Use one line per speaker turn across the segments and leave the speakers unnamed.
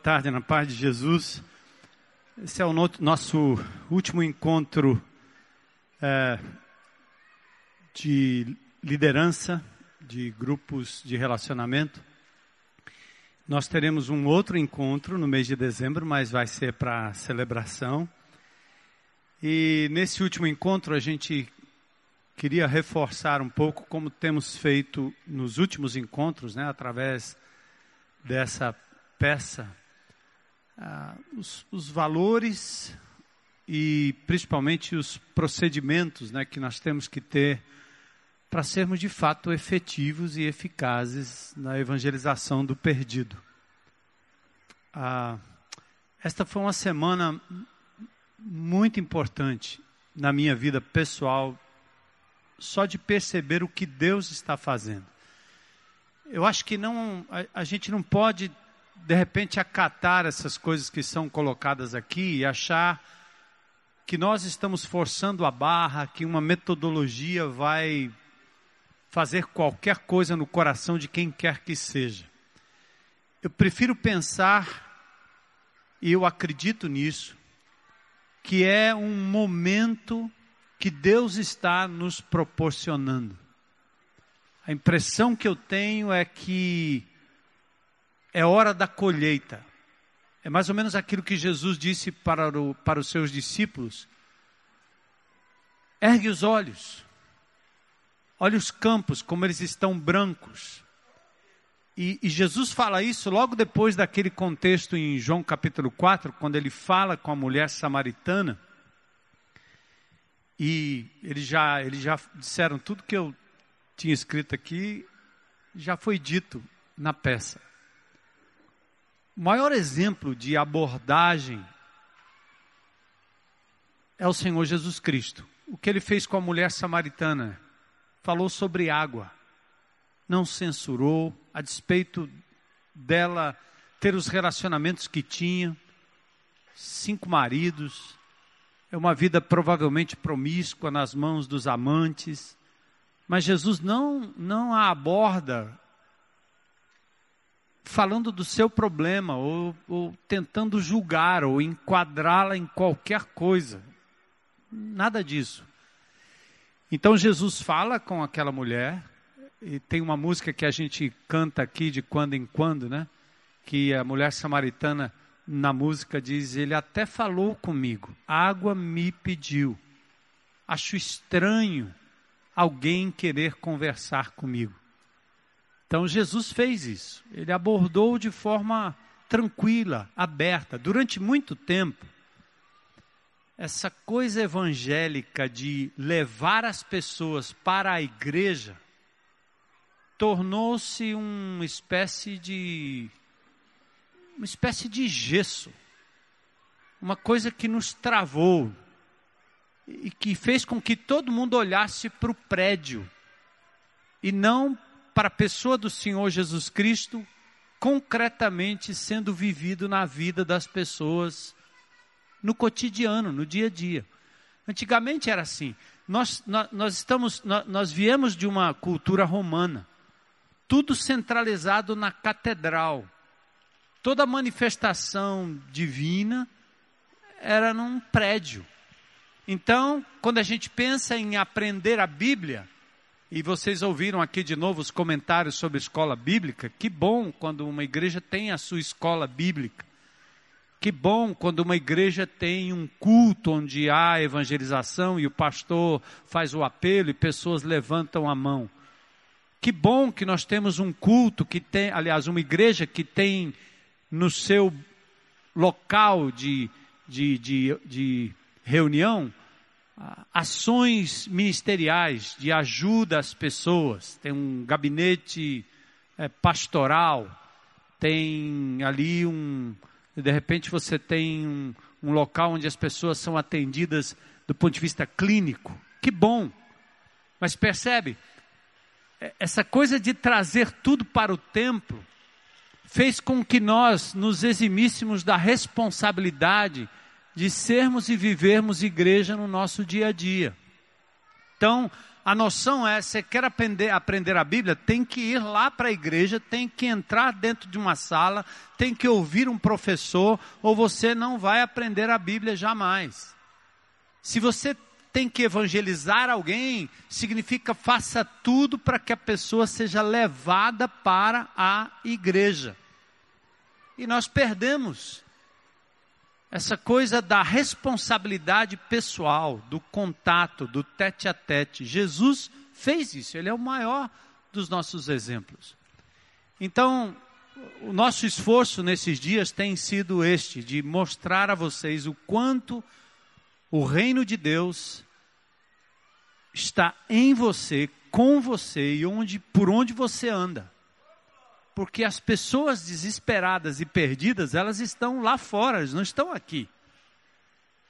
tarde, na paz de Jesus. Esse é o no nosso último encontro é, de liderança de grupos de relacionamento. Nós teremos um outro encontro no mês de dezembro, mas vai ser para celebração. E nesse último encontro a gente queria reforçar um pouco como temos feito nos últimos encontros, né, através dessa peça, ah, os, os, valores e principalmente os procedimentos né, que nós temos que ter para sermos de fato efetivos e eficazes na evangelização do perdido. Ah, esta foi uma semana muito importante na minha vida pessoal, só de perceber o que Deus está fazendo. Eu acho que não, a, a gente não pode de repente acatar essas coisas que são colocadas aqui e achar que nós estamos forçando a barra, que uma metodologia vai fazer qualquer coisa no coração de quem quer que seja. Eu prefiro pensar, e eu acredito nisso, que é um momento que Deus está nos proporcionando. A impressão que eu tenho é que é hora da colheita. É mais ou menos aquilo que Jesus disse para, o, para os seus discípulos. Ergue os olhos, olhe os campos, como eles estão brancos. E, e, Jesus fala isso logo depois daquele contexto em João capítulo 4, quando ele fala com a mulher samaritana. E eles já, eles já disseram tudo que eu tinha escrito aqui, já foi dito na peça. O maior exemplo de abordagem é o Senhor Jesus Cristo. O que ele fez com a mulher samaritana? Falou sobre água. Não censurou, a despeito dela ter os relacionamentos que tinha, cinco maridos, é uma vida provavelmente promíscua nas mãos dos amantes, mas Jesus não, não a aborda falando do seu problema, ou, ou tentando julgar, ou enquadrá-la em qualquer coisa. Nada disso. Então Jesus fala com aquela mulher, e tem uma música que a gente canta aqui de quando em quando, né? Que a mulher samaritana na música diz: Ele até falou comigo, água me pediu. Acho estranho alguém querer conversar comigo. Então Jesus fez isso. Ele abordou de forma tranquila, aberta, durante muito tempo. Essa coisa evangélica de levar as pessoas para a igreja tornou-se uma espécie de uma espécie de gesso. Uma coisa que nos travou e que fez com que todo mundo olhasse para o prédio e não para a pessoa do Senhor Jesus Cristo concretamente sendo vivido na vida das pessoas no cotidiano, no dia a dia. Antigamente era assim. Nós, nós, estamos, nós viemos de uma cultura romana, tudo centralizado na catedral. Toda manifestação divina era num prédio. Então, quando a gente pensa em aprender a Bíblia, e vocês ouviram aqui de novo os comentários sobre escola bíblica. Que bom quando uma igreja tem a sua escola bíblica. Que bom quando uma igreja tem um culto onde há evangelização e o pastor faz o apelo e pessoas levantam a mão. Que bom que nós temos um culto que tem, aliás, uma igreja que tem no seu local de, de, de, de reunião ações ministeriais de ajuda às pessoas, tem um gabinete é, pastoral, tem ali um, de repente você tem um, um local onde as pessoas são atendidas do ponto de vista clínico. Que bom! Mas percebe, é, essa coisa de trazer tudo para o templo fez com que nós nos eximíssemos da responsabilidade de sermos e vivermos igreja no nosso dia a dia. Então, a noção é, você quer aprender, aprender a Bíblia, tem que ir lá para a igreja, tem que entrar dentro de uma sala, tem que ouvir um professor, ou você não vai aprender a Bíblia jamais. Se você tem que evangelizar alguém, significa faça tudo para que a pessoa seja levada para a igreja. E nós perdemos essa coisa da responsabilidade pessoal, do contato, do tete a tete. Jesus fez isso, ele é o maior dos nossos exemplos. Então, o nosso esforço nesses dias tem sido este, de mostrar a vocês o quanto o reino de Deus está em você, com você e onde, por onde você anda. Porque as pessoas desesperadas e perdidas, elas estão lá fora, elas não estão aqui.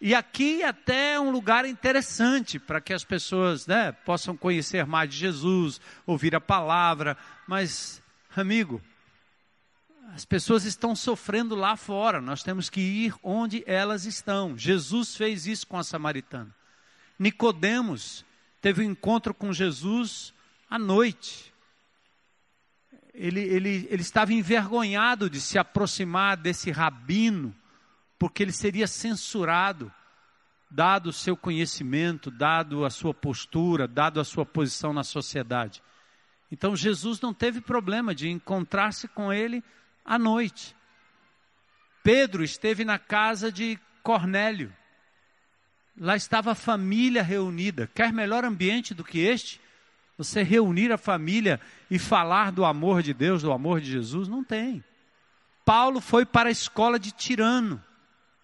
E aqui até é um lugar interessante para que as pessoas né, possam conhecer mais de Jesus, ouvir a palavra. Mas, amigo, as pessoas estão sofrendo lá fora, nós temos que ir onde elas estão. Jesus fez isso com a samaritana. Nicodemos teve um encontro com Jesus à noite ele, ele, ele estava envergonhado de se aproximar desse rabino, porque ele seria censurado, dado o seu conhecimento, dado a sua postura, dado a sua posição na sociedade. Então Jesus não teve problema de encontrar-se com ele à noite. Pedro esteve na casa de Cornélio. Lá estava a família reunida. Quer melhor ambiente do que este? Você reunir a família e falar do amor de Deus, do amor de Jesus, não tem. Paulo foi para a escola de Tirano.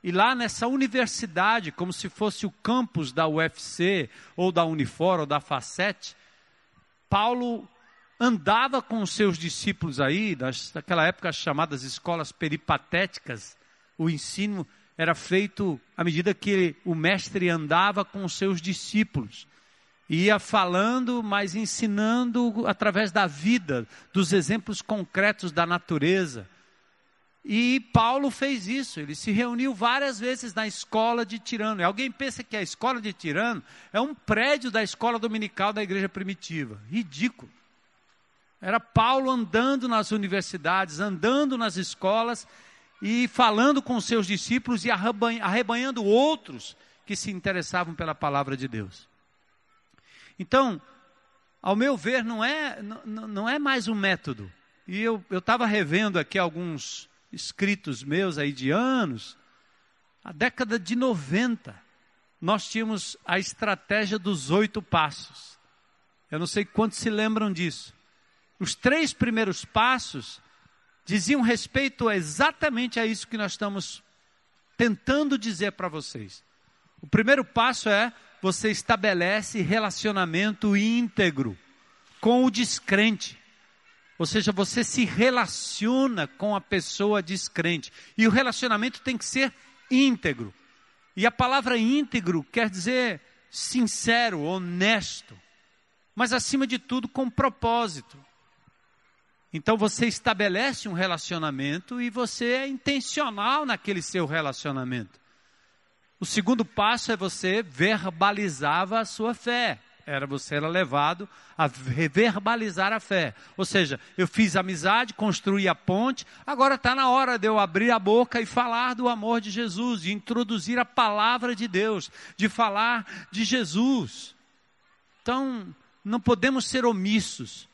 E lá nessa universidade, como se fosse o campus da UFC, ou da Unifor, ou da Facete, Paulo andava com os seus discípulos aí, daquela época chamadas escolas peripatéticas, o ensino era feito à medida que o mestre andava com os seus discípulos ia falando, mas ensinando através da vida, dos exemplos concretos da natureza. E Paulo fez isso, ele se reuniu várias vezes na escola de Tirano. E alguém pensa que a escola de Tirano é um prédio da escola dominical da igreja primitiva. Ridículo. Era Paulo andando nas universidades, andando nas escolas e falando com seus discípulos e arrebanhando outros que se interessavam pela palavra de Deus. Então, ao meu ver, não é, não, não é mais um método. E eu estava revendo aqui alguns escritos meus aí de anos. A década de 90, nós tínhamos a estratégia dos oito passos. Eu não sei quantos se lembram disso. Os três primeiros passos diziam respeito exatamente a isso que nós estamos tentando dizer para vocês. O primeiro passo é você estabelece relacionamento íntegro com o descrente. Ou seja, você se relaciona com a pessoa descrente. E o relacionamento tem que ser íntegro. E a palavra íntegro quer dizer sincero, honesto. Mas acima de tudo, com propósito. Então você estabelece um relacionamento e você é intencional naquele seu relacionamento. O segundo passo é você verbalizava a sua fé. Era você era levado a verbalizar a fé. Ou seja, eu fiz amizade, construí a ponte, agora está na hora de eu abrir a boca e falar do amor de Jesus, de introduzir a palavra de Deus, de falar de Jesus. Então, não podemos ser omissos.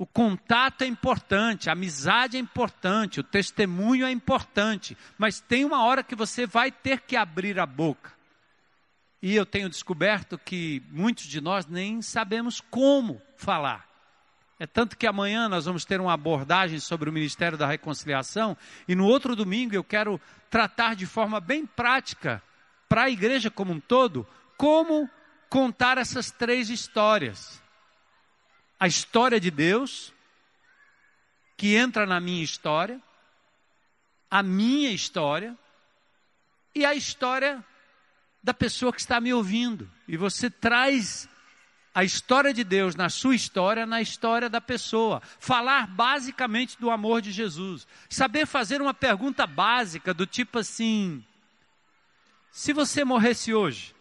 O contato é importante, a amizade é importante, o testemunho é importante, mas tem uma hora que você vai ter que abrir a boca. E eu tenho descoberto que muitos de nós nem sabemos como falar. É tanto que amanhã nós vamos ter uma abordagem sobre o Ministério da Reconciliação e no outro domingo eu quero tratar de forma bem prática para a igreja como um todo como contar essas três histórias a história de Deus, que entra na minha história, a minha história e a história da pessoa que está me ouvindo. E você traz a história de Deus na sua história, na história da pessoa. Falar basicamente do amor de Jesus. Saber fazer uma pergunta básica do tipo assim: se você morresse hoje,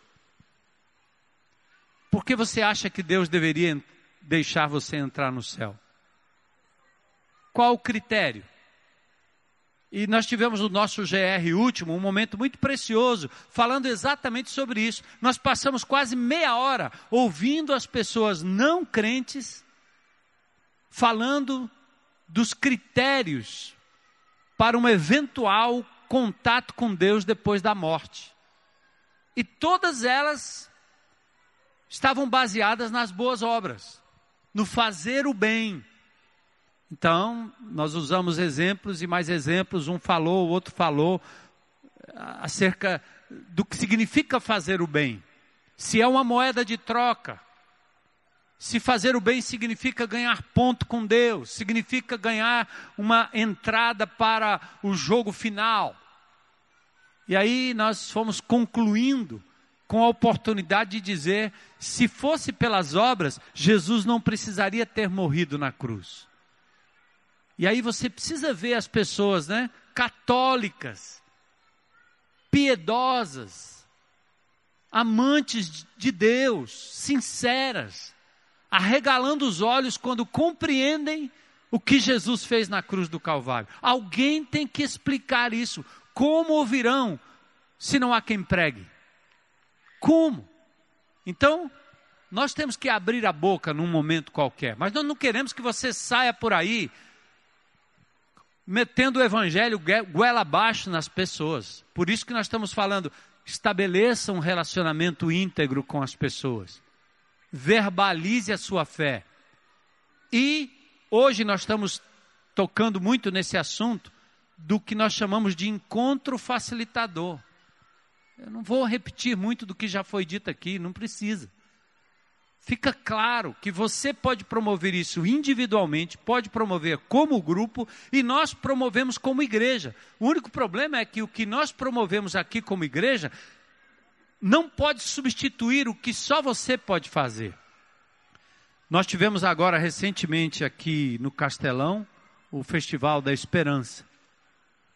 Por que você acha que Deus deveria deixar você entrar no céu? Qual o critério? E nós tivemos o nosso GR último, um momento muito precioso, falando exatamente sobre isso. Nós passamos quase meia hora ouvindo as pessoas não crentes falando dos critérios para um eventual contato com Deus depois da morte. E todas elas estavam baseadas nas boas obras, no fazer o bem, então, nós usamos exemplos e mais exemplos, um falou, o outro falou, acerca do que significa fazer o bem. Se é uma moeda de troca, se fazer o bem significa ganhar ponto com Deus, significa ganhar uma entrada para o jogo final. E aí nós fomos concluindo com a oportunidade de dizer: se fosse pelas obras, Jesus não precisaria ter morrido na cruz. E aí você precisa ver as pessoas, né? Católicas, piedosas, amantes de Deus, sinceras, arregalando os olhos quando compreendem o que Jesus fez na cruz do Calvário. Alguém tem que explicar isso. Como ouvirão se não há quem pregue? Como? Então, nós temos que abrir a boca num momento qualquer, mas nós não queremos que você saia por aí metendo o evangelho goela abaixo nas pessoas. Por isso que nós estamos falando, estabeleça um relacionamento íntegro com as pessoas. Verbalize a sua fé. E hoje nós estamos tocando muito nesse assunto do que nós chamamos de encontro facilitador. Eu não vou repetir muito do que já foi dito aqui, não precisa. Fica claro que você pode promover isso individualmente, pode promover como grupo e nós promovemos como igreja. O único problema é que o que nós promovemos aqui como igreja não pode substituir o que só você pode fazer. Nós tivemos agora recentemente aqui no Castelão o Festival da Esperança.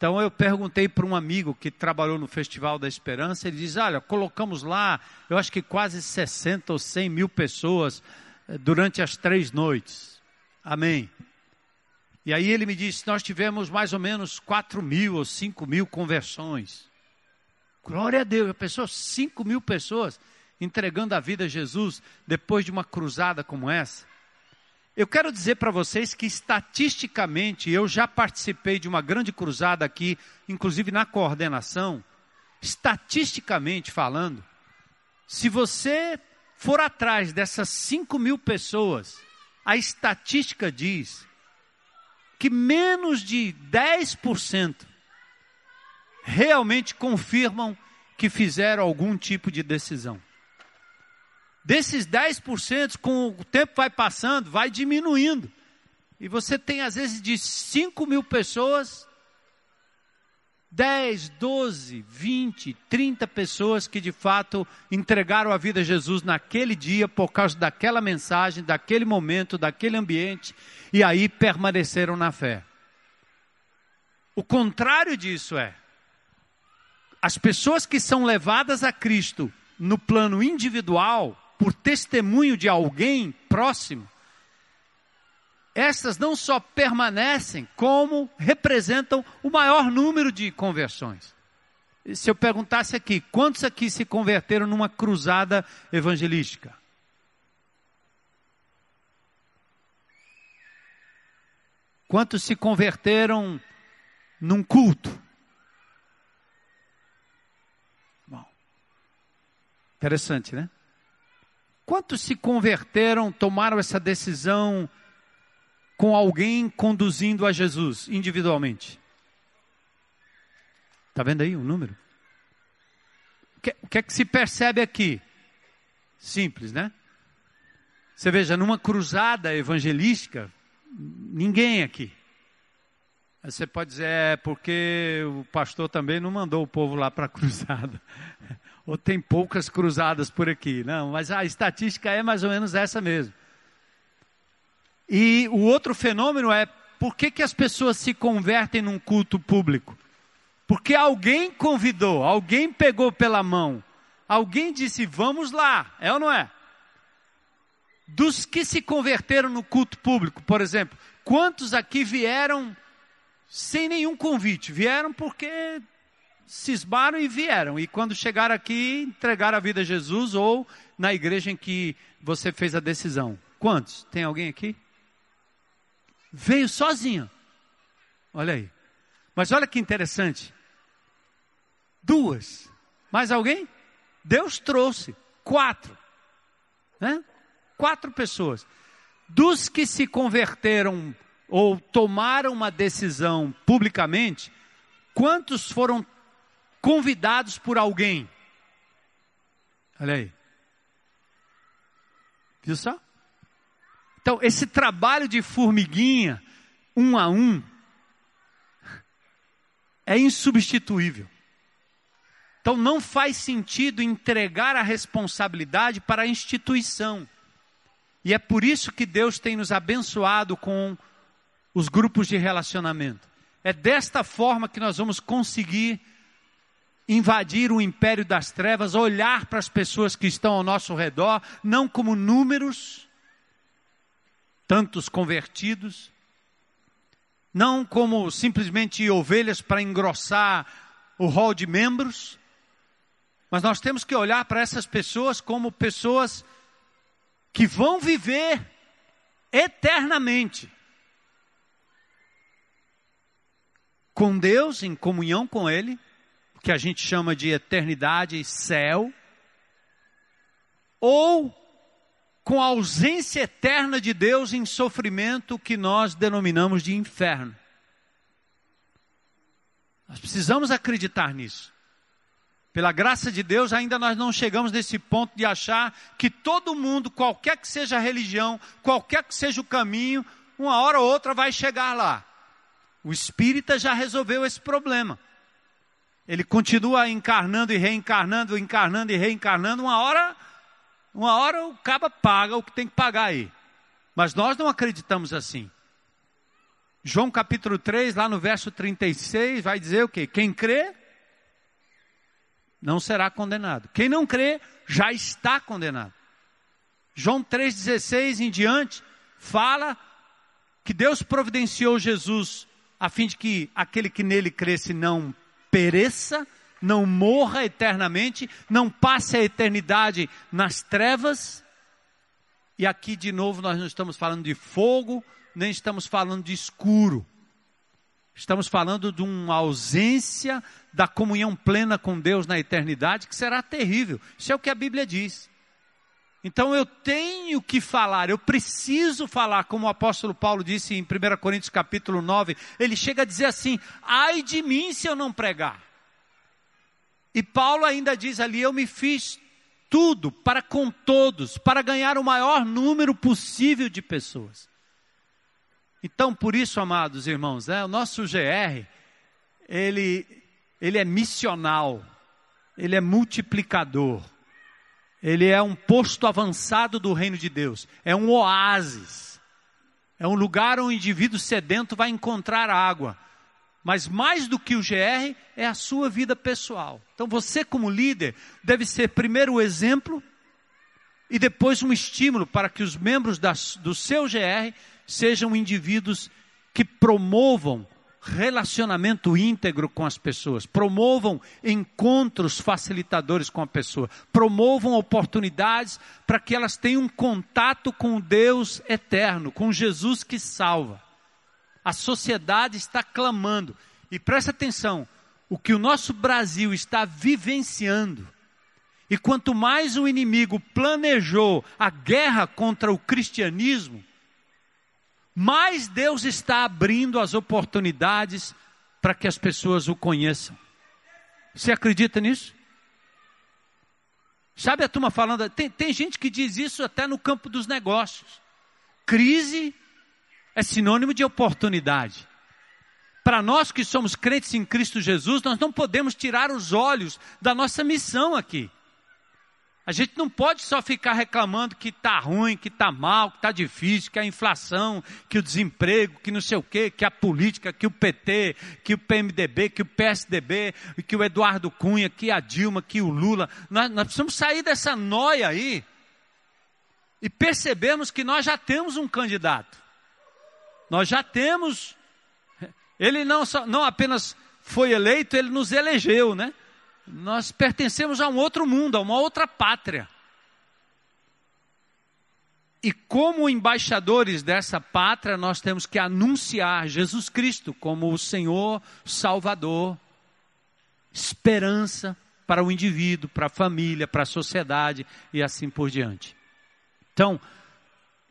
Então eu perguntei para um amigo que trabalhou no Festival da Esperança, ele diz: Olha, colocamos lá, eu acho que quase 60 ou 100 mil pessoas eh, durante as três noites. Amém. E aí ele me disse: Nós tivemos mais ou menos 4 mil ou 5 mil conversões. Glória a Deus, a pessoa, 5 mil pessoas entregando a vida a Jesus depois de uma cruzada como essa. Eu quero dizer para vocês que estatisticamente eu já participei de uma grande cruzada aqui, inclusive na coordenação. Estatisticamente falando, se você for atrás dessas 5 mil pessoas, a estatística diz que menos de 10% realmente confirmam que fizeram algum tipo de decisão. Desses 10%, com o tempo vai passando, vai diminuindo. E você tem, às vezes, de 5 mil pessoas, 10, 12, 20, 30 pessoas que de fato entregaram a vida a Jesus naquele dia por causa daquela mensagem, daquele momento, daquele ambiente, e aí permaneceram na fé. O contrário disso é, as pessoas que são levadas a Cristo no plano individual, por testemunho de alguém próximo, essas não só permanecem, como representam o maior número de conversões. Se eu perguntasse aqui, quantos aqui se converteram numa cruzada evangelística? Quantos se converteram num culto? Bom, interessante, né? Quantos se converteram, tomaram essa decisão com alguém conduzindo a Jesus individualmente? Está vendo aí o número? O que, o que é que se percebe aqui? Simples, né? Você veja, numa cruzada evangelística, ninguém aqui. Você pode dizer, é porque o pastor também não mandou o povo lá para a cruzada ou tem poucas cruzadas por aqui. Não, mas a estatística é mais ou menos essa mesmo. E o outro fenômeno é por que, que as pessoas se convertem num culto público? Porque alguém convidou, alguém pegou pela mão, alguém disse, vamos lá, é ou não é? dos que se converteram no culto público, por exemplo, quantos aqui vieram sem nenhum convite? Vieram porque cismaram e vieram. E quando chegaram aqui, entregaram a vida a Jesus ou na igreja em que você fez a decisão. Quantos? Tem alguém aqui? Veio sozinho. Olha aí. Mas olha que interessante. Duas. Mais alguém? Deus trouxe. Quatro. Né? Quatro pessoas. Dos que se converteram ou tomaram uma decisão publicamente, quantos foram convidados por alguém? Olha aí. Viu só? Então, esse trabalho de formiguinha, um a um, é insubstituível. Então, não faz sentido entregar a responsabilidade para a instituição. E é por isso que Deus tem nos abençoado com os grupos de relacionamento. É desta forma que nós vamos conseguir invadir o império das trevas, olhar para as pessoas que estão ao nosso redor, não como números, tantos convertidos, não como simplesmente ovelhas para engrossar o rol de membros, mas nós temos que olhar para essas pessoas como pessoas que vão viver eternamente com Deus, em comunhão com Ele, que a gente chama de eternidade e céu, ou com a ausência eterna de Deus em sofrimento que nós denominamos de inferno. Nós precisamos acreditar nisso. Pela graça de Deus, ainda nós não chegamos nesse ponto de achar que todo mundo, qualquer que seja a religião, qualquer que seja o caminho, uma hora ou outra vai chegar lá. O espírita já resolveu esse problema. Ele continua encarnando e reencarnando, encarnando e reencarnando, uma hora uma hora o caba paga o que tem que pagar aí. Mas nós não acreditamos assim. João capítulo 3, lá no verso 36, vai dizer o quê? Quem crê não será condenado. Quem não crê já está condenado. João 3,16 em diante fala que Deus providenciou Jesus a fim de que aquele que nele cresce não pereça, não morra eternamente, não passe a eternidade nas trevas. E aqui de novo nós não estamos falando de fogo, nem estamos falando de escuro. Estamos falando de uma ausência da comunhão plena com Deus na eternidade que será terrível. Isso é o que a Bíblia diz. Então eu tenho que falar, eu preciso falar, como o apóstolo Paulo disse em 1 Coríntios capítulo 9, ele chega a dizer assim: ai de mim se eu não pregar. E Paulo ainda diz ali: Eu me fiz tudo para com todos, para ganhar o maior número possível de pessoas. Então, por isso, amados irmãos, né, o nosso GR, ele, ele é missional, ele é multiplicador, ele é um posto avançado do reino de Deus, é um oásis, é um lugar onde o indivíduo sedento vai encontrar água. Mas mais do que o GR é a sua vida pessoal. Então você, como líder, deve ser primeiro o exemplo e depois um estímulo para que os membros do seu GR sejam indivíduos que promovam relacionamento íntegro com as pessoas, promovam encontros facilitadores com a pessoa, promovam oportunidades para que elas tenham contato com Deus eterno, com Jesus que salva. A sociedade está clamando. E presta atenção: o que o nosso Brasil está vivenciando, e quanto mais o inimigo planejou a guerra contra o cristianismo, mais Deus está abrindo as oportunidades para que as pessoas o conheçam. Você acredita nisso? Sabe a turma falando, tem, tem gente que diz isso até no campo dos negócios. Crise é sinônimo de oportunidade. Para nós que somos crentes em Cristo Jesus, nós não podemos tirar os olhos da nossa missão aqui. A gente não pode só ficar reclamando que está ruim, que está mal, que está difícil, que a inflação, que o desemprego, que não sei o quê, que a política, que o PT, que o PMDB, que o PSDB, que o Eduardo Cunha, que a Dilma, que o Lula. Nós, nós precisamos sair dessa noia aí e percebemos que nós já temos um candidato. Nós já temos. Ele não, só, não apenas foi eleito, ele nos elegeu, né? Nós pertencemos a um outro mundo, a uma outra pátria. E como embaixadores dessa pátria, nós temos que anunciar Jesus Cristo como o Senhor Salvador, esperança para o indivíduo, para a família, para a sociedade e assim por diante. Então,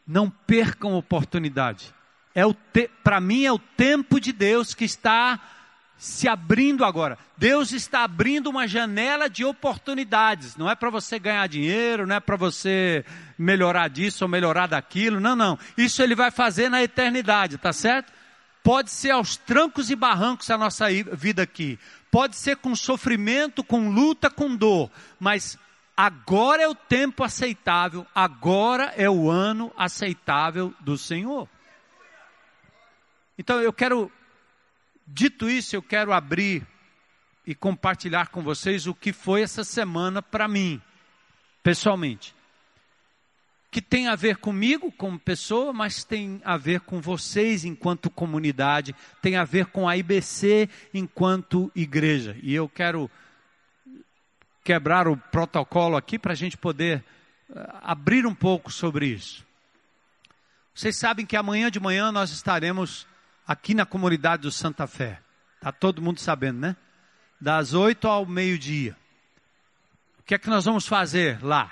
não percam oportunidade. É para mim é o tempo de Deus que está se abrindo agora. Deus está abrindo uma janela de oportunidades. Não é para você ganhar dinheiro, não é para você melhorar disso ou melhorar daquilo. Não, não. Isso ele vai fazer na eternidade, tá certo? Pode ser aos trancos e barrancos a nossa vida aqui. Pode ser com sofrimento, com luta, com dor. Mas agora é o tempo aceitável. Agora é o ano aceitável do Senhor. Então eu quero Dito isso, eu quero abrir e compartilhar com vocês o que foi essa semana para mim, pessoalmente. Que tem a ver comigo como pessoa, mas tem a ver com vocês enquanto comunidade, tem a ver com a IBC enquanto igreja. E eu quero quebrar o protocolo aqui para a gente poder eh, abrir um pouco sobre isso. Vocês sabem que amanhã de manhã nós estaremos aqui na comunidade do Santa Fé. Está todo mundo sabendo, né? Das oito ao meio-dia. O que é que nós vamos fazer lá?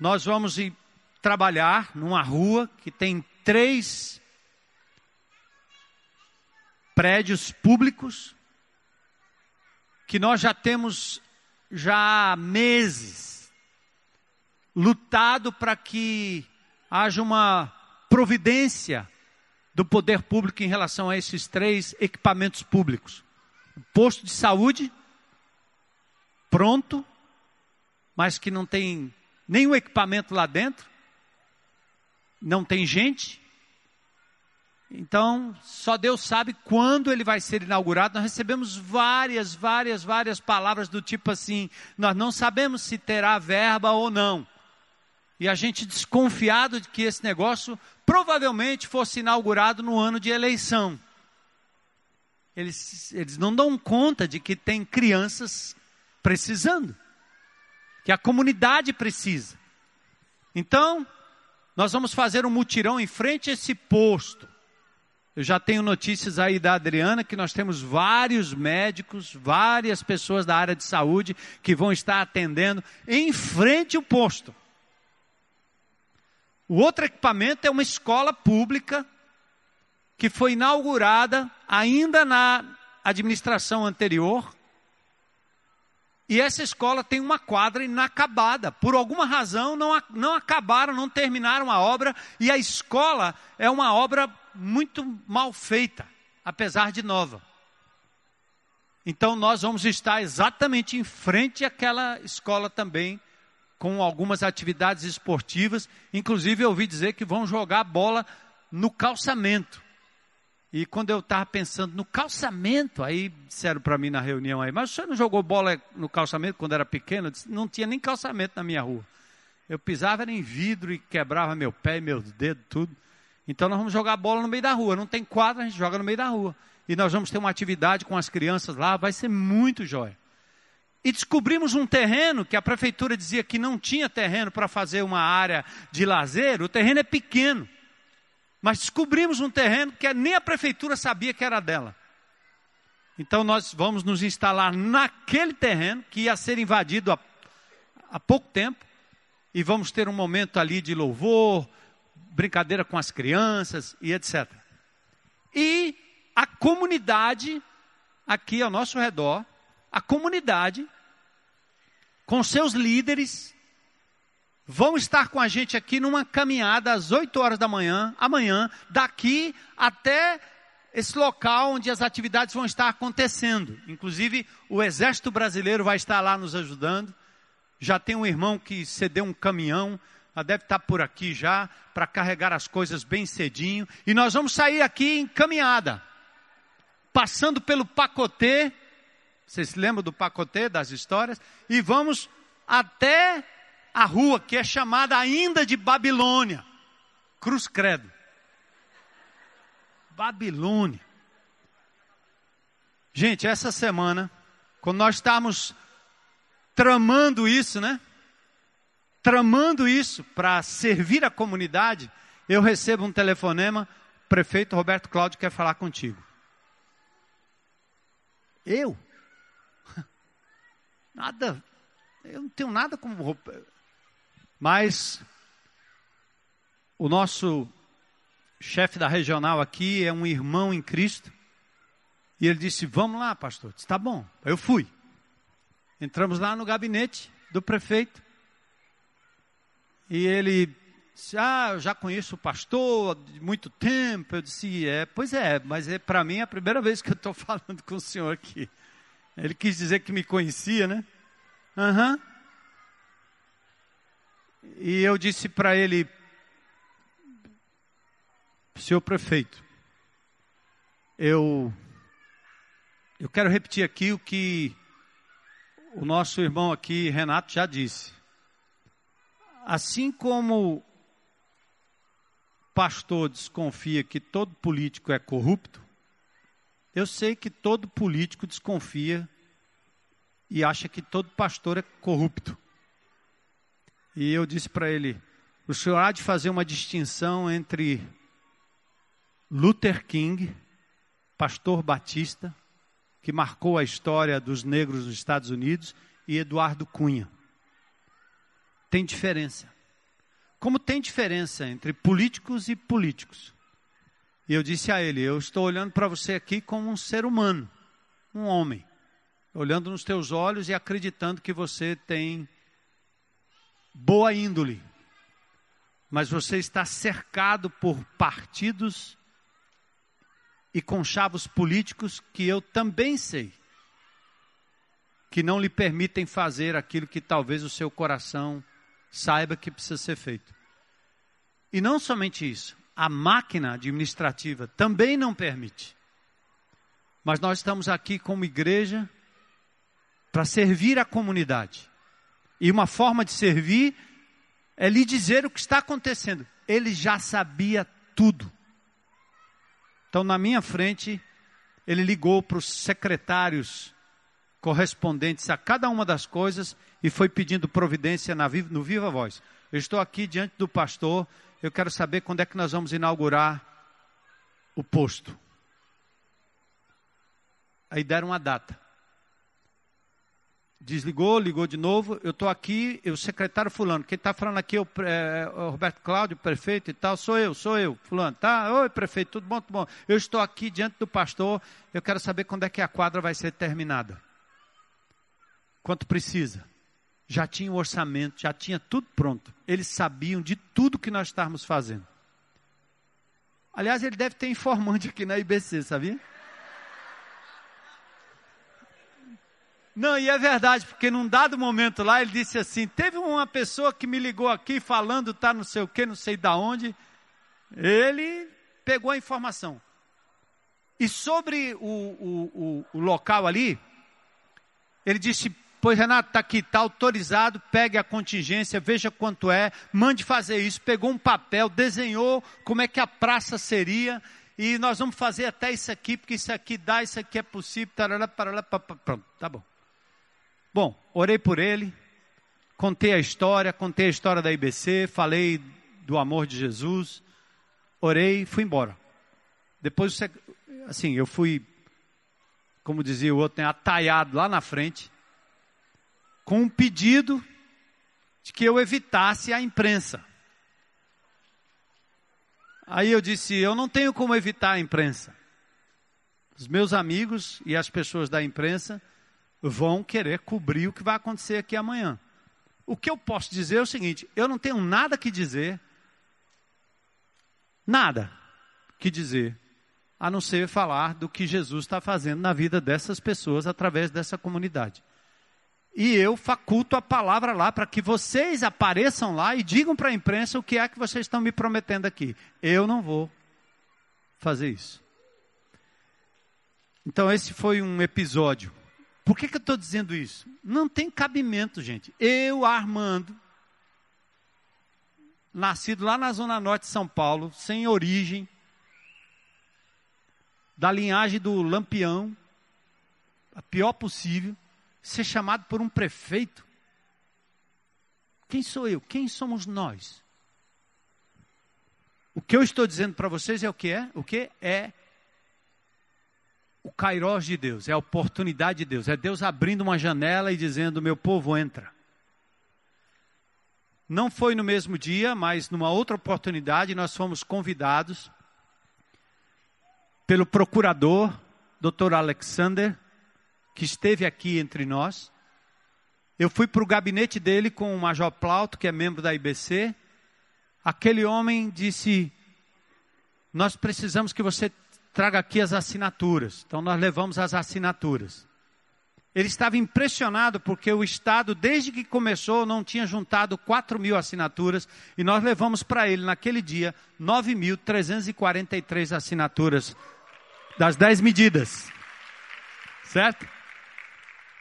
Nós vamos ir trabalhar numa rua que tem três prédios públicos que nós já temos já há meses lutado para que haja uma providência do poder público em relação a esses três equipamentos públicos: o posto de saúde, pronto, mas que não tem nenhum equipamento lá dentro, não tem gente. Então, só Deus sabe quando ele vai ser inaugurado. Nós recebemos várias, várias, várias palavras do tipo assim: nós não sabemos se terá verba ou não e a gente desconfiado de que esse negócio provavelmente fosse inaugurado no ano de eleição. Eles, eles não dão conta de que tem crianças precisando, que a comunidade precisa. Então, nós vamos fazer um mutirão em frente a esse posto. Eu já tenho notícias aí da Adriana que nós temos vários médicos, várias pessoas da área de saúde que vão estar atendendo em frente ao posto. O outro equipamento é uma escola pública que foi inaugurada ainda na administração anterior. E essa escola tem uma quadra inacabada. Por alguma razão não, não acabaram, não terminaram a obra. E a escola é uma obra muito mal feita, apesar de nova. Então nós vamos estar exatamente em frente àquela escola também com algumas atividades esportivas. Inclusive, eu ouvi dizer que vão jogar bola no calçamento. E quando eu estava pensando no calçamento, aí disseram para mim na reunião aí, mas você não jogou bola no calçamento quando era pequeno? Disse, não tinha nem calçamento na minha rua. Eu pisava em vidro e quebrava meu pé, meus dedos, tudo. Então nós vamos jogar bola no meio da rua. Não tem quadra, a gente joga no meio da rua. E nós vamos ter uma atividade com as crianças lá, vai ser muito jóia. E descobrimos um terreno que a prefeitura dizia que não tinha terreno para fazer uma área de lazer, o terreno é pequeno. Mas descobrimos um terreno que nem a prefeitura sabia que era dela. Então nós vamos nos instalar naquele terreno que ia ser invadido há, há pouco tempo e vamos ter um momento ali de louvor, brincadeira com as crianças e etc. E a comunidade aqui ao nosso redor, a comunidade com seus líderes, vão estar com a gente aqui numa caminhada às 8 horas da manhã, amanhã, daqui até esse local onde as atividades vão estar acontecendo. Inclusive, o Exército Brasileiro vai estar lá nos ajudando. Já tem um irmão que cedeu um caminhão, deve estar por aqui já, para carregar as coisas bem cedinho. E nós vamos sair aqui em caminhada, passando pelo Pacotê, vocês se lembram do pacotê, das histórias? E vamos até a rua que é chamada ainda de Babilônia. Cruz Credo. Babilônia. Gente, essa semana, quando nós estamos tramando isso, né? Tramando isso para servir a comunidade, eu recebo um telefonema, prefeito Roberto Cláudio quer falar contigo. Eu? Nada, eu não tenho nada como. Mas o nosso chefe da regional aqui é um irmão em Cristo. E ele disse: Vamos lá, pastor. Disse, tá bom. Eu fui. Entramos lá no gabinete do prefeito. E ele disse: Ah, eu já conheço o pastor há muito tempo. Eu disse: É, pois é, mas é para mim é a primeira vez que eu estou falando com o senhor aqui. Ele quis dizer que me conhecia, né? Aham. Uhum. E eu disse para ele: Senhor prefeito, eu, eu quero repetir aqui o que o nosso irmão aqui, Renato, já disse. Assim como pastor desconfia que todo político é corrupto, eu sei que todo político desconfia e acha que todo pastor é corrupto. E eu disse para ele: o senhor há de fazer uma distinção entre Luther King, pastor batista, que marcou a história dos negros nos Estados Unidos, e Eduardo Cunha. Tem diferença. Como tem diferença entre políticos e políticos. E eu disse a ele: Eu estou olhando para você aqui como um ser humano, um homem, olhando nos teus olhos e acreditando que você tem boa índole, mas você está cercado por partidos e conchavos políticos que eu também sei que não lhe permitem fazer aquilo que talvez o seu coração saiba que precisa ser feito. E não somente isso, a máquina administrativa também não permite. Mas nós estamos aqui como igreja para servir a comunidade. E uma forma de servir é lhe dizer o que está acontecendo. Ele já sabia tudo. Então, na minha frente, ele ligou para os secretários correspondentes a cada uma das coisas e foi pedindo providência na, no Viva Voz. Eu estou aqui diante do pastor, eu quero saber quando é que nós vamos inaugurar o posto. Aí deram uma data desligou, ligou de novo, eu estou aqui, o secretário fulano, quem está falando aqui é o, é o, Roberto Cláudio, prefeito e tal, sou eu, sou eu, fulano, tá? Oi, prefeito, tudo bom, tudo bom. Eu estou aqui diante do pastor, eu quero saber quando é que a quadra vai ser terminada. Quanto precisa? Já tinha o orçamento, já tinha tudo pronto. Eles sabiam de tudo que nós estávamos fazendo. Aliás, ele deve ter informante aqui na IBC, sabia? Não, e é verdade, porque num dado momento lá ele disse assim: teve uma pessoa que me ligou aqui falando, tá não sei o que, não sei da onde. Ele pegou a informação. E sobre o, o, o, o local ali, ele disse: Pois Renato, está aqui, está autorizado, pegue a contingência, veja quanto é, mande fazer isso. Pegou um papel, desenhou como é que a praça seria, e nós vamos fazer até isso aqui, porque isso aqui dá, isso aqui é possível, tarará, parará, pronto, tá bom. Bom, orei por ele, contei a história, contei a história da IBC, falei do amor de Jesus, orei e fui embora. Depois, assim, eu fui, como dizia o outro, né, ataiado lá na frente, com um pedido de que eu evitasse a imprensa. Aí eu disse: eu não tenho como evitar a imprensa. Os meus amigos e as pessoas da imprensa vão querer cobrir o que vai acontecer aqui amanhã. O que eu posso dizer é o seguinte: eu não tenho nada que dizer, nada que dizer, a não ser falar do que Jesus está fazendo na vida dessas pessoas através dessa comunidade. E eu faculto a palavra lá para que vocês apareçam lá e digam para a imprensa o que é que vocês estão me prometendo aqui. Eu não vou fazer isso. Então, esse foi um episódio por que, que eu estou dizendo isso? Não tem cabimento, gente. Eu, Armando, nascido lá na zona norte de São Paulo, sem origem, da linhagem do Lampião, a pior possível, ser chamado por um prefeito. Quem sou eu? Quem somos nós? O que eu estou dizendo para vocês é o que é? O que é o kairós de Deus, é a oportunidade de Deus, é Deus abrindo uma janela e dizendo: meu povo entra. Não foi no mesmo dia, mas numa outra oportunidade nós fomos convidados pelo procurador, Dr. Alexander, que esteve aqui entre nós. Eu fui para o gabinete dele com o Major Plauto, que é membro da IBC. Aquele homem disse: Nós precisamos que você traga aqui as assinaturas. Então nós levamos as assinaturas. Ele estava impressionado porque o Estado, desde que começou, não tinha juntado 4 mil assinaturas e nós levamos para ele, naquele dia, 9.343 assinaturas das 10 medidas. Certo?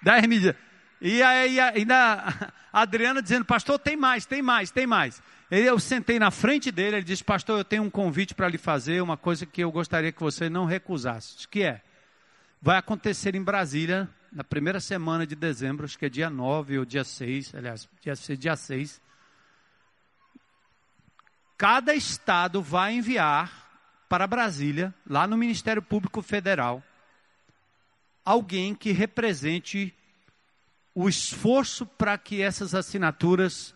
10 medidas. E aí ainda a Adriana dizendo, pastor, tem mais, tem mais, tem mais. Eu sentei na frente dele, ele disse, pastor, eu tenho um convite para lhe fazer, uma coisa que eu gostaria que você não recusasse. Que é? Vai acontecer em Brasília, na primeira semana de dezembro, acho que é dia 9 ou dia 6, aliás, dia 6, dia 6. Cada estado vai enviar para Brasília, lá no Ministério Público Federal, alguém que represente o esforço para que essas assinaturas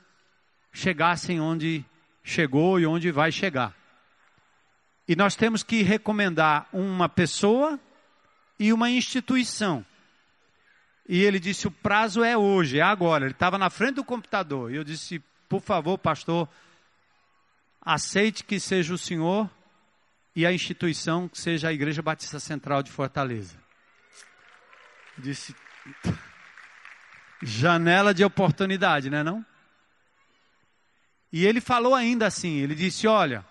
chegassem onde chegou e onde vai chegar. E nós temos que recomendar uma pessoa e uma instituição. E ele disse: o prazo é hoje, é agora. Ele estava na frente do computador. E eu disse: por favor, pastor, aceite que seja o senhor e a instituição que seja a Igreja Batista Central de Fortaleza. Disse janela de oportunidade, né não? E ele falou ainda assim, ele disse: "Olha,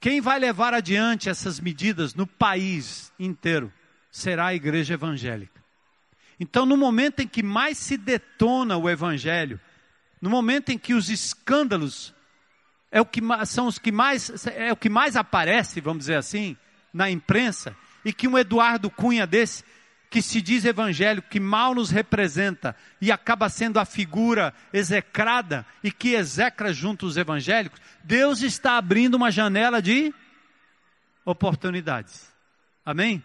quem vai levar adiante essas medidas no país inteiro será a igreja evangélica. Então, no momento em que mais se detona o evangelho, no momento em que os escândalos é o que são os que mais é o que mais aparece, vamos dizer assim, na imprensa, e que um Eduardo Cunha desse que se diz evangélico, que mal nos representa e acaba sendo a figura execrada e que execra junto os evangélicos, Deus está abrindo uma janela de oportunidades. Amém?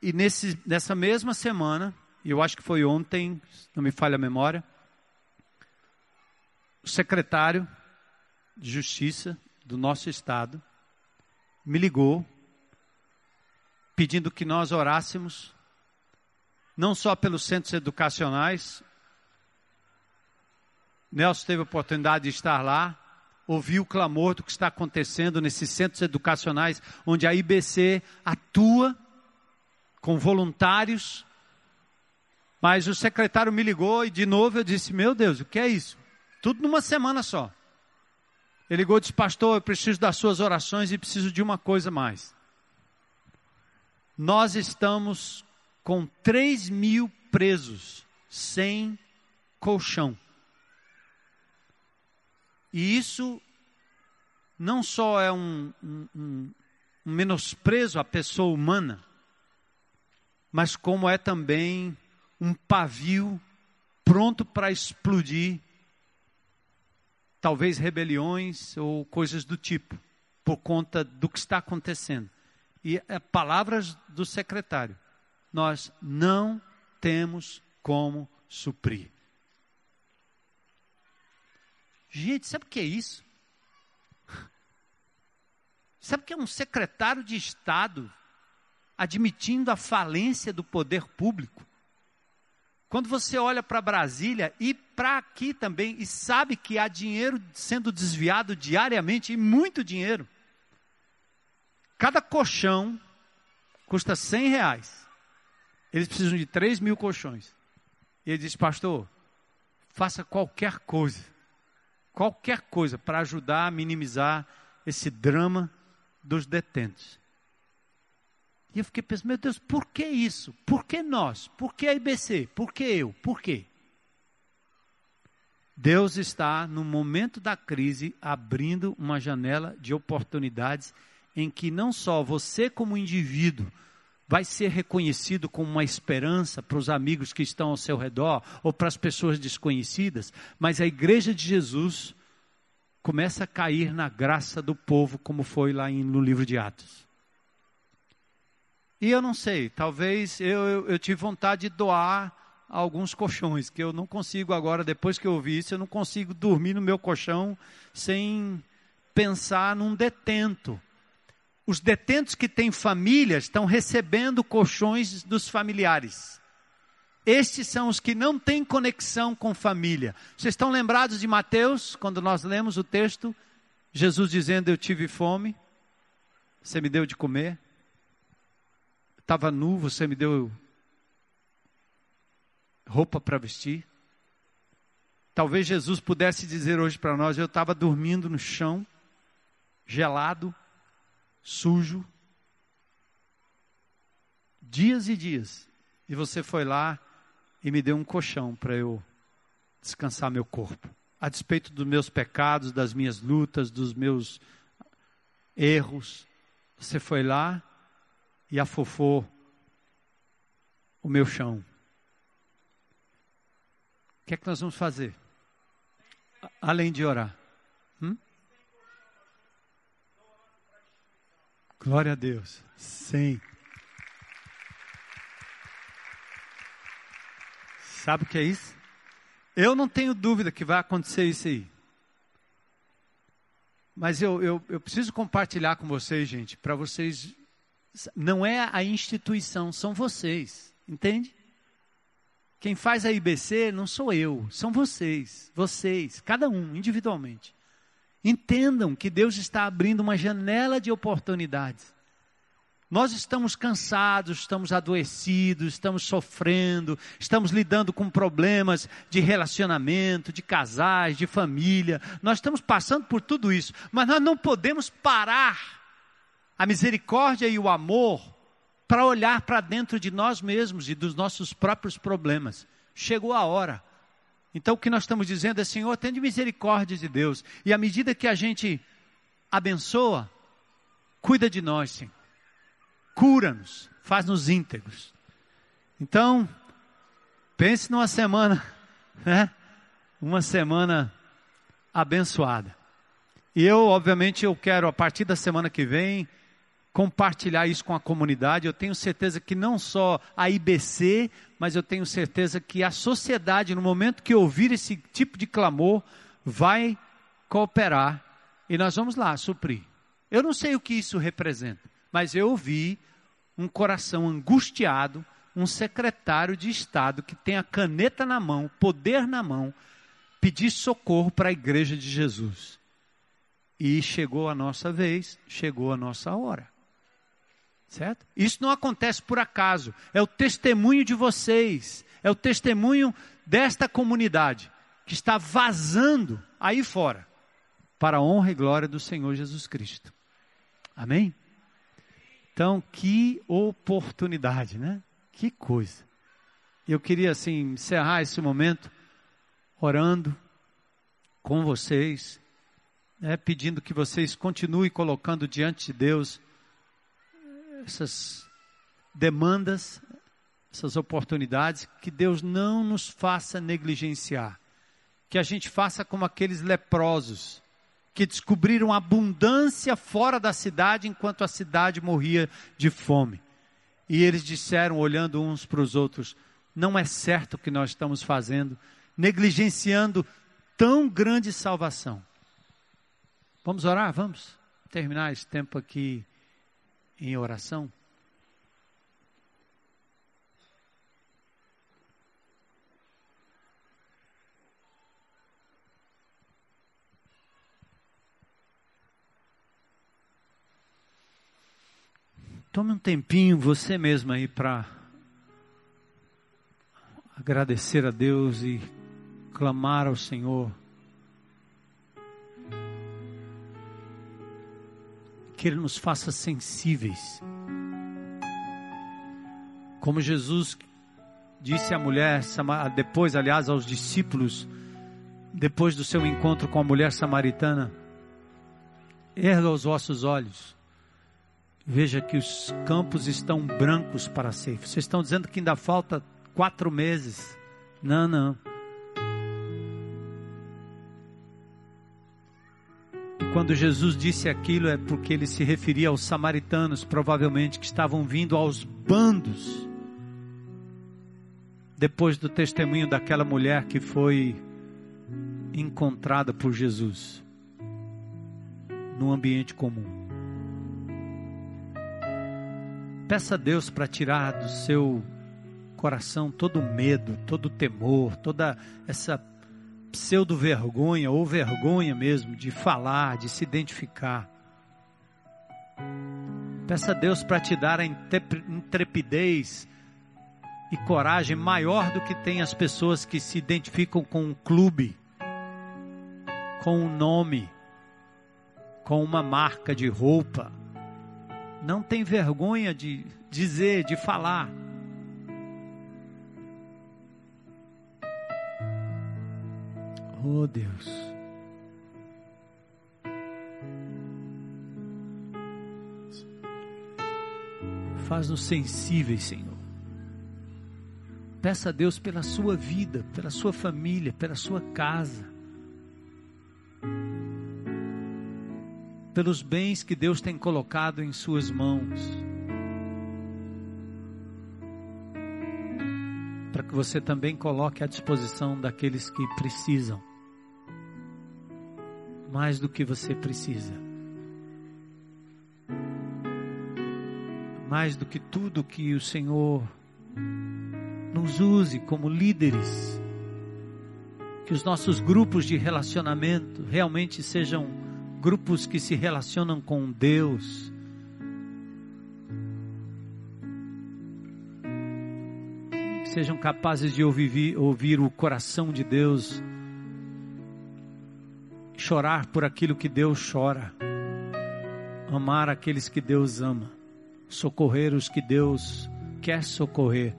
E nesse, nessa mesma semana, eu acho que foi ontem, não me falha a memória, o secretário de Justiça do nosso estado me ligou pedindo que nós orássemos não só pelos centros educacionais. Nelson teve a oportunidade de estar lá, ouviu o clamor do que está acontecendo nesses centros educacionais, onde a IBC atua com voluntários. Mas o secretário me ligou e de novo eu disse: Meu Deus, o que é isso? Tudo numa semana só. Ele ligou e disse: Pastor, eu preciso das suas orações e preciso de uma coisa mais. Nós estamos com 3 mil presos sem colchão. E isso não só é um, um, um, menosprezo à pessoa humana, mas como é também um pavio pronto para explodir talvez rebeliões ou coisas do tipo, por conta do que está acontecendo. E é, palavras do secretário: nós não temos como suprir. Gente, sabe o que é isso? Sabe o que é um secretário de Estado admitindo a falência do poder público? Quando você olha para Brasília e para aqui também e sabe que há dinheiro sendo desviado diariamente e muito dinheiro. Cada colchão custa 100 reais. Eles precisam de 3 mil colchões. E ele diz, pastor, faça qualquer coisa, qualquer coisa para ajudar a minimizar esse drama dos detentos. E eu fiquei pensando, meu Deus, por que isso? Por que nós? Por que a IBC? Por que eu? Por quê? Deus está, no momento da crise, abrindo uma janela de oportunidades em que não só você, como indivíduo, vai ser reconhecido como uma esperança para os amigos que estão ao seu redor ou para as pessoas desconhecidas, mas a igreja de Jesus começa a cair na graça do povo, como foi lá no livro de Atos. E eu não sei, talvez eu, eu, eu tive vontade de doar alguns colchões, que eu não consigo agora, depois que eu ouvi isso, eu não consigo dormir no meu colchão sem pensar num detento. Os detentos que têm família estão recebendo colchões dos familiares. Estes são os que não têm conexão com família. Vocês estão lembrados de Mateus, quando nós lemos o texto? Jesus dizendo: Eu tive fome, você me deu de comer. Estava nu, você me deu roupa para vestir. Talvez Jesus pudesse dizer hoje para nós: Eu estava dormindo no chão, gelado, sujo, dias e dias, e você foi lá e me deu um colchão para eu descansar meu corpo. A despeito dos meus pecados, das minhas lutas, dos meus erros, você foi lá e afofou o meu chão. O que é que nós vamos fazer? Além de orar. Glória a Deus. Sim. Sabe o que é isso? Eu não tenho dúvida que vai acontecer isso aí. Mas eu, eu, eu preciso compartilhar com vocês, gente, para vocês. Não é a instituição, são vocês. Entende? Quem faz a IBC não sou eu, são vocês. Vocês, cada um, individualmente. Entendam que Deus está abrindo uma janela de oportunidades. Nós estamos cansados, estamos adoecidos, estamos sofrendo, estamos lidando com problemas de relacionamento, de casais, de família. Nós estamos passando por tudo isso, mas nós não podemos parar a misericórdia e o amor para olhar para dentro de nós mesmos e dos nossos próprios problemas. Chegou a hora. Então o que nós estamos dizendo é, Senhor, tende misericórdia de Deus. E à medida que a gente abençoa, cuida de nós, Senhor cura-nos, faz-nos íntegros. Então, pense numa semana, né? Uma semana abençoada. E eu, obviamente, eu quero, a partir da semana que vem, compartilhar isso com a comunidade. Eu tenho certeza que não só a IBC, mas eu tenho certeza que a sociedade, no momento que ouvir esse tipo de clamor, vai cooperar e nós vamos lá suprir. Eu não sei o que isso representa. Mas eu ouvi um coração angustiado, um secretário de Estado que tem a caneta na mão, poder na mão, pedir socorro para a igreja de Jesus. E chegou a nossa vez, chegou a nossa hora. Certo? Isso não acontece por acaso, é o testemunho de vocês, é o testemunho desta comunidade que está vazando aí fora para a honra e glória do Senhor Jesus Cristo. Amém? Então, que oportunidade, né? Que coisa. Eu queria, assim, encerrar esse momento orando com vocês, né, pedindo que vocês continuem colocando diante de Deus essas demandas, essas oportunidades, que Deus não nos faça negligenciar, que a gente faça como aqueles leprosos, que descobriram abundância fora da cidade enquanto a cidade morria de fome. E eles disseram, olhando uns para os outros: não é certo o que nós estamos fazendo, negligenciando tão grande salvação. Vamos orar? Vamos terminar esse tempo aqui em oração? Tome um tempinho você mesmo aí para agradecer a Deus e clamar ao Senhor. Que Ele nos faça sensíveis. Como Jesus disse à mulher, depois, aliás, aos discípulos, depois do seu encontro com a mulher samaritana, erga os vossos olhos. Veja que os campos estão brancos para a ceifa. Vocês estão dizendo que ainda falta quatro meses. Não, não. Quando Jesus disse aquilo é porque ele se referia aos samaritanos, provavelmente que estavam vindo aos bandos depois do testemunho daquela mulher que foi encontrada por Jesus num ambiente comum. Peça a Deus para tirar do seu coração todo medo, todo temor, toda essa pseudo vergonha ou vergonha mesmo de falar, de se identificar. Peça a Deus para te dar a intrepidez e coragem maior do que tem as pessoas que se identificam com um clube, com um nome, com uma marca de roupa. Não tem vergonha de dizer, de falar. Oh Deus. Faz-nos sensíveis, Senhor. Peça a Deus pela sua vida, pela sua família, pela sua casa. Pelos bens que Deus tem colocado em suas mãos. Para que você também coloque à disposição daqueles que precisam. Mais do que você precisa. Mais do que tudo que o Senhor nos use como líderes. Que os nossos grupos de relacionamento realmente sejam grupos que se relacionam com Deus. Sejam capazes de ouvir, ouvir o coração de Deus, chorar por aquilo que Deus chora, amar aqueles que Deus ama, socorrer os que Deus quer socorrer.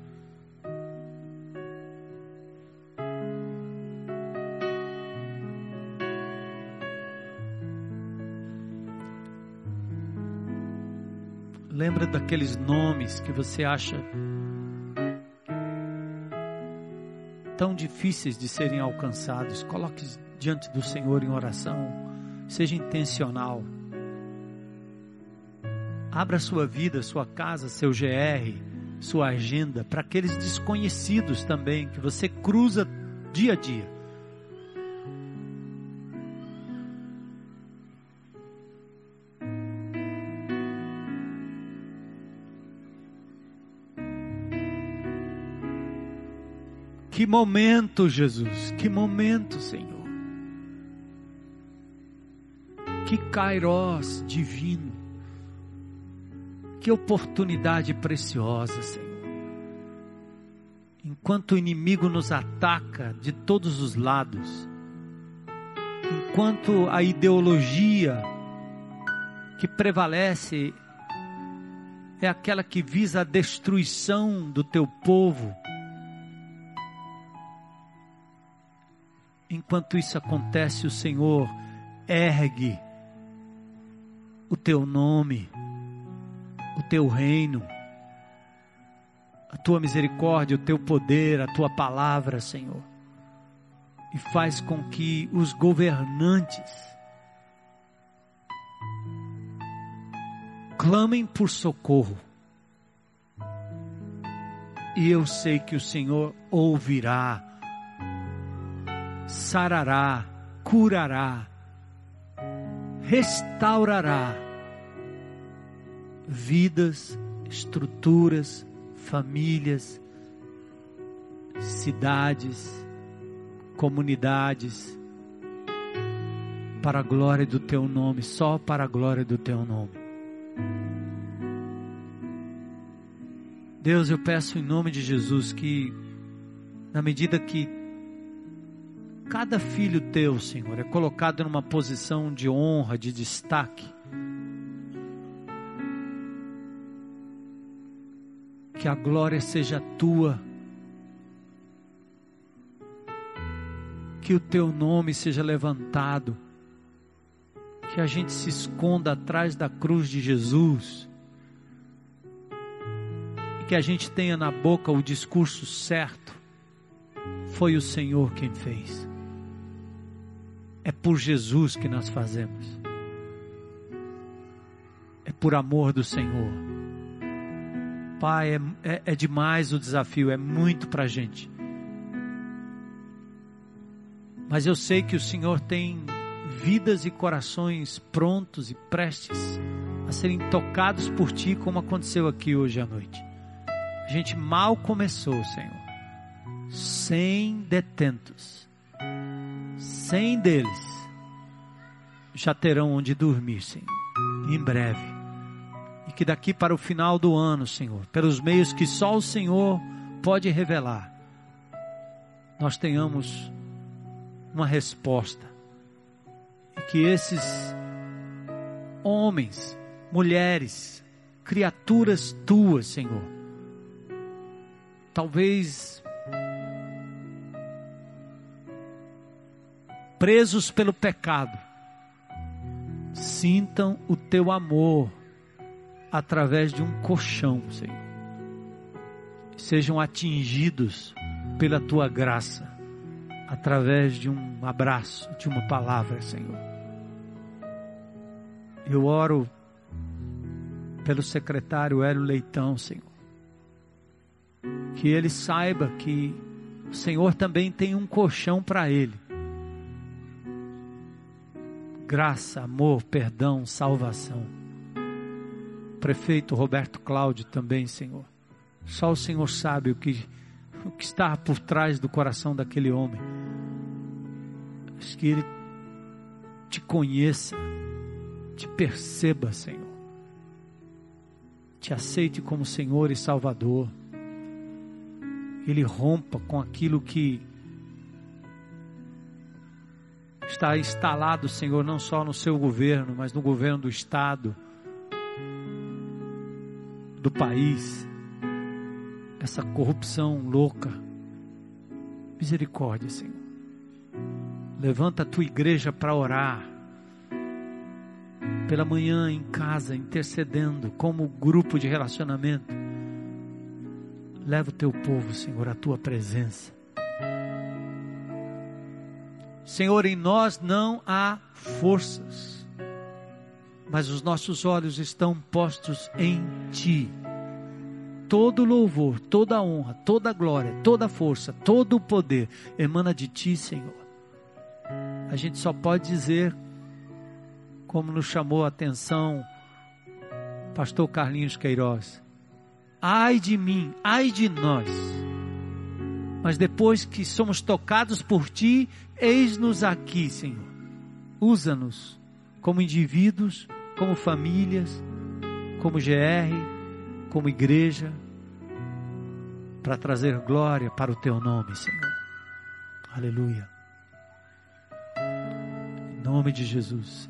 Lembra daqueles nomes que você acha tão difíceis de serem alcançados. Coloque diante do Senhor em oração. Seja intencional. Abra sua vida, sua casa, seu GR, sua agenda para aqueles desconhecidos também que você cruza dia a dia. Que momento, Jesus, que momento, Senhor. Que kairós divino. Que oportunidade preciosa, Senhor. Enquanto o inimigo nos ataca de todos os lados, enquanto a ideologia que prevalece é aquela que visa a destruição do teu povo, Enquanto isso acontece, o Senhor ergue o teu nome, o teu reino, a tua misericórdia, o teu poder, a tua palavra, Senhor, e faz com que os governantes clamem por socorro. E eu sei que o Senhor ouvirá sarará, curará, restaurará vidas, estruturas, famílias, cidades, comunidades, para a glória do teu nome, só para a glória do teu nome. Deus, eu peço em nome de Jesus que, na medida que cada filho teu, Senhor, é colocado numa posição de honra, de destaque. Que a glória seja tua. que o teu nome seja levantado, que a gente se esconda atrás da cruz de Jesus, e que a gente tenha na boca o discurso certo. Foi o Senhor quem fez. É por Jesus que nós fazemos. É por amor do Senhor. Pai, é, é, é demais o desafio, é muito para a gente. Mas eu sei que o Senhor tem vidas e corações prontos e prestes a serem tocados por Ti, como aconteceu aqui hoje à noite. A gente mal começou, Senhor. Sem detentos. Cem deles já terão onde dormir, Senhor. Em breve. E que daqui para o final do ano, Senhor, pelos meios que só o Senhor pode revelar, nós tenhamos uma resposta. E que esses homens, mulheres, criaturas tuas, Senhor, talvez presos pelo pecado, sintam o teu amor através de um colchão, Senhor. Sejam atingidos pela tua graça através de um abraço, de uma palavra, Senhor. Eu oro pelo secretário Hélio Leitão, Senhor. Que ele saiba que o Senhor também tem um colchão para ele. Graça, amor, perdão, salvação. Prefeito Roberto Cláudio também, Senhor. Só o Senhor sabe o que o que está por trás do coração daquele homem. Que ele te conheça, te perceba, Senhor. Te aceite como Senhor e Salvador. Ele rompa com aquilo que está instalado, Senhor, não só no seu governo, mas no governo do Estado, do país essa corrupção louca. Misericórdia, Senhor. Levanta a tua igreja para orar. Pela manhã em casa, intercedendo como grupo de relacionamento. Leva o teu povo, Senhor, à tua presença. Senhor, em nós não há forças, mas os nossos olhos estão postos em Ti todo louvor, toda honra, toda glória, toda força, todo o poder emana de ti, Senhor. A gente só pode dizer, como nos chamou a atenção pastor Carlinhos Queiroz, ai de mim, ai de nós. Mas depois que somos tocados por ti, eis-nos aqui, Senhor. Usa-nos como indivíduos, como famílias, como GR, como igreja, para trazer glória para o teu nome, Senhor. Aleluia. Em nome de Jesus.